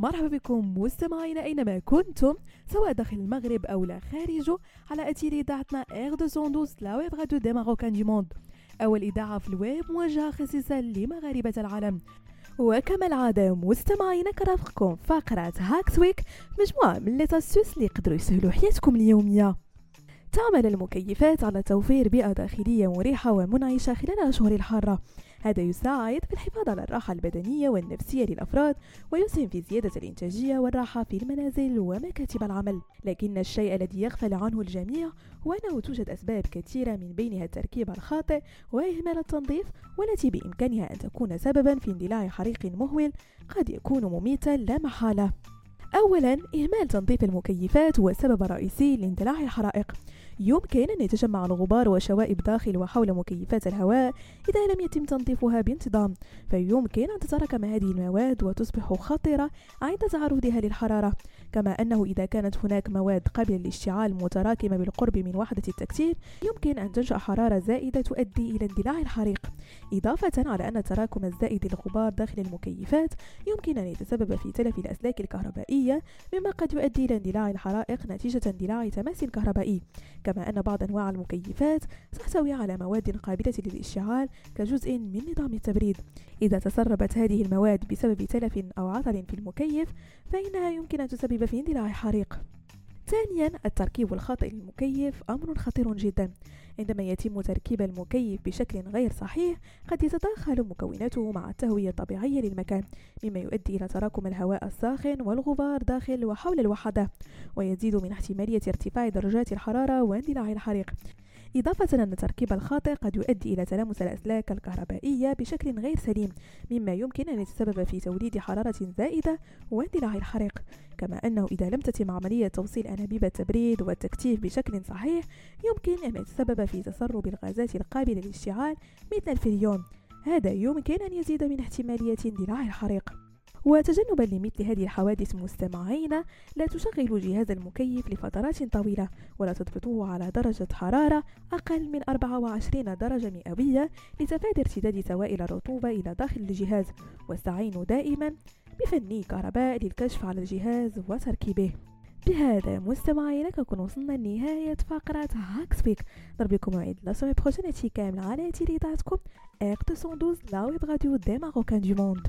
مرحبا بكم مستمعينا أينما كنتم سواء داخل المغرب أو لا خارجه على اثير إذاعتنا Air 212 la web radio des Marocains du monde أول إذاعة في الويب موجهة خصيصا لمغاربة العالم. وكما العادة مستمعينا كرافقكم فقرة Hacks Week مجموعة من لي اللي يقدروا يسهلوا حياتكم اليومية. تعمل المكيفات على توفير بيئة داخلية مريحة ومنعشة خلال الأشهر الحارة. هذا يساعد في الحفاظ على الراحة البدنية والنفسية للأفراد ويسهم في زيادة الإنتاجية والراحة في المنازل ومكاتب العمل. لكن الشيء الذي يغفل عنه الجميع هو أنه توجد أسباب كثيرة من بينها التركيب الخاطئ وإهمال التنظيف والتي بإمكانها أن تكون سببا في اندلاع حريق مهول قد يكون مميتا لا محالة. أولا إهمال تنظيف المكيفات هو السبب الرئيسي لاندلاع الحرائق. يمكن أن يتجمع الغبار وشوائب داخل وحول مكيفات الهواء إذا لم يتم تنظيفها بانتظام فيمكن أن تتراكم هذه المواد وتصبح خطرة عند تعرضها للحرارة. كما أنه إذا كانت هناك مواد قابلة للاشتعال متراكمة بالقرب من وحدة التكتير يمكن أن تنشأ حرارة زائدة تؤدي إلى اندلاع الحريق. إضافة على أن تراكم الزائد للغبار داخل المكيفات يمكن أن يتسبب في تلف الأسلاك الكهربائية مما قد يؤدي إلى اندلاع الحرائق نتيجة اندلاع تماس كهربائي. كما أن بعض أنواع المكيفات تحتوي على مواد قابلة للاشتعال كجزء من نظام التبريد. إذا تسربت هذه المواد بسبب تلف أو عطل في المكيف فإنها يمكن أن تسبب في اندلاع حريق. ثانيا التركيب الخاطئ للمكيف أمر خطير جدا. عندما يتم تركيب المكيف بشكل غير صحيح قد يتداخل مكوناته مع التهوية الطبيعية للمكان مما يؤدي إلى تراكم الهواء الساخن والغبار داخل وحول الوحدة ويزيد من احتمالية ارتفاع درجات الحرارة واندلاع الحريق. إضافة أن التركيب الخاطئ قد يؤدي إلى تلامس الأسلاك الكهربائية بشكل غير سليم مما يمكن أن يتسبب في توليد حرارة زائدة واندلاع الحريق. كما أنه إذا لم تتم عملية توصيل أنابيب التبريد والتكتيف بشكل صحيح يمكن أن يتسبب في تسرب الغازات القابلة للاشتعال مثل الفريون هذا يمكن أن يزيد من احتمالية اندلاع الحريق. وتجنبا لمثل هذه الحوادث مستمعين لا تشغلوا جهاز المكيف لفترات طويلة ولا تضبطوه على درجة حرارة أقل من 24 درجة مئوية لتفادي ارتداد سوائل الرطوبة إلى داخل الجهاز. واستعينوا دائما بفني كهرباء للكشف على الجهاز وتركيبه. بهذا مستمعينا كنكون وصلنا لنهاية فقرة Hacks Week نضرب لكم موعد la semaine prochaine كامل على اذاعتكم اير 212 لا ويب راديو دي ماروكان دو موند